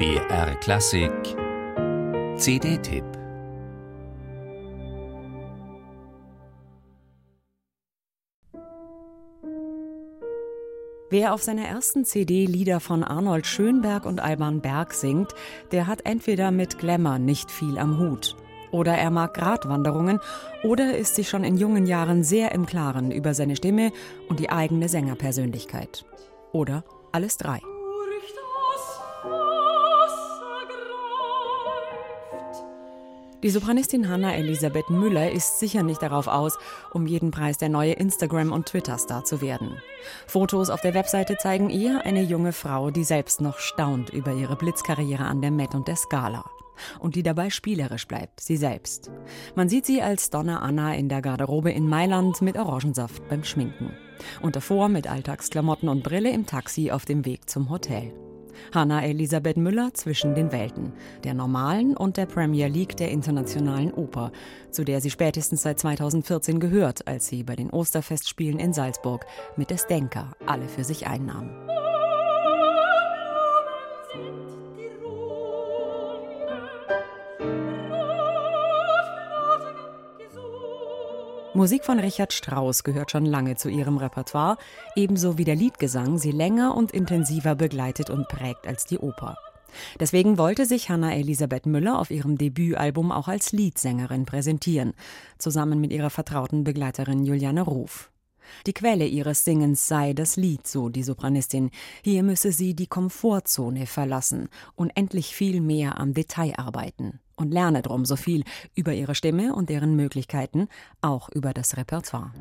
BR Klassik CD-Tipp Wer auf seiner ersten CD Lieder von Arnold Schönberg und Alban Berg singt, der hat entweder mit Glamour nicht viel am Hut. Oder er mag Gratwanderungen oder ist sich schon in jungen Jahren sehr im Klaren über seine Stimme und die eigene Sängerpersönlichkeit. Oder alles drei. Die Sopranistin Hanna Elisabeth Müller ist sicher nicht darauf aus, um jeden Preis der neue Instagram- und Twitter-Star zu werden. Fotos auf der Webseite zeigen ihr eine junge Frau, die selbst noch staunt über ihre Blitzkarriere an der Met und der Scala. Und die dabei spielerisch bleibt, sie selbst. Man sieht sie als Donna Anna in der Garderobe in Mailand mit Orangensaft beim Schminken. Und davor mit Alltagsklamotten und Brille im Taxi auf dem Weg zum Hotel. Hanna Elisabeth Müller zwischen den Welten, der normalen und der Premier League der internationalen Oper, zu der sie spätestens seit 2014 gehört, als sie bei den Osterfestspielen in Salzburg mit des Denker alle für sich einnahm. Musik von Richard Strauss gehört schon lange zu ihrem Repertoire, ebenso wie der Liedgesang sie länger und intensiver begleitet und prägt als die Oper. Deswegen wollte sich Hanna Elisabeth Müller auf ihrem Debütalbum auch als Liedsängerin präsentieren, zusammen mit ihrer vertrauten Begleiterin Juliane Ruf. Die Quelle ihres Singens sei das Lied, so die Sopranistin. Hier müsse sie die Komfortzone verlassen und endlich viel mehr am Detail arbeiten und lerne drum so viel über ihre Stimme und deren Möglichkeiten, auch über das Repertoire.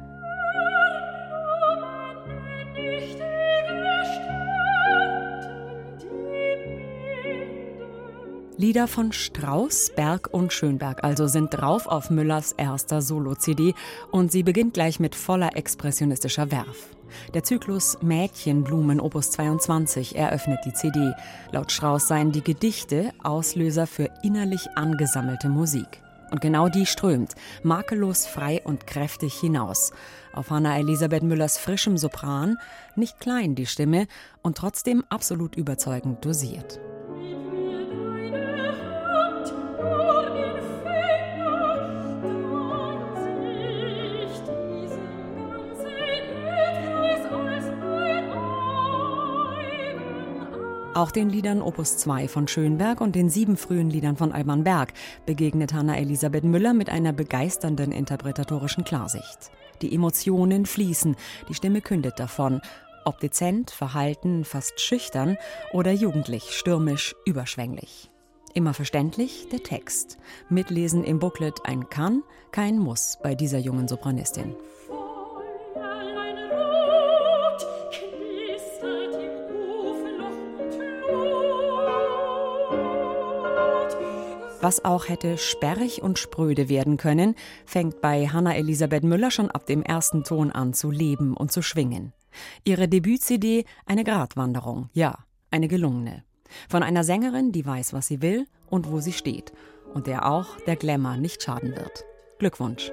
Lieder von Strauss, Berg und Schönberg also sind drauf auf Müllers erster Solo-CD und sie beginnt gleich mit voller expressionistischer Werf. Der Zyklus Mädchenblumen Opus 22 eröffnet die CD. Laut Strauss seien die Gedichte Auslöser für innerlich angesammelte Musik. Und genau die strömt, makellos frei und kräftig hinaus. Auf Hanna Elisabeth Müllers frischem Sopran, nicht klein die Stimme und trotzdem absolut überzeugend dosiert. Auch den Liedern Opus 2 von Schönberg und den sieben frühen Liedern von Alban Berg begegnet Hanna Elisabeth Müller mit einer begeisternden interpretatorischen Klarsicht. Die Emotionen fließen, die Stimme kündet davon, ob dezent, verhalten, fast schüchtern oder jugendlich, stürmisch, überschwänglich. Immer verständlich der Text. Mitlesen im Booklet ein Kann, kein Muss bei dieser jungen Sopranistin. Was auch hätte sperrig und spröde werden können, fängt bei Hanna Elisabeth Müller schon ab dem ersten Ton an zu leben und zu schwingen. Ihre Debüt-CD eine Gratwanderung, ja, eine gelungene. Von einer Sängerin, die weiß, was sie will und wo sie steht und der auch der Glamour nicht schaden wird. Glückwunsch.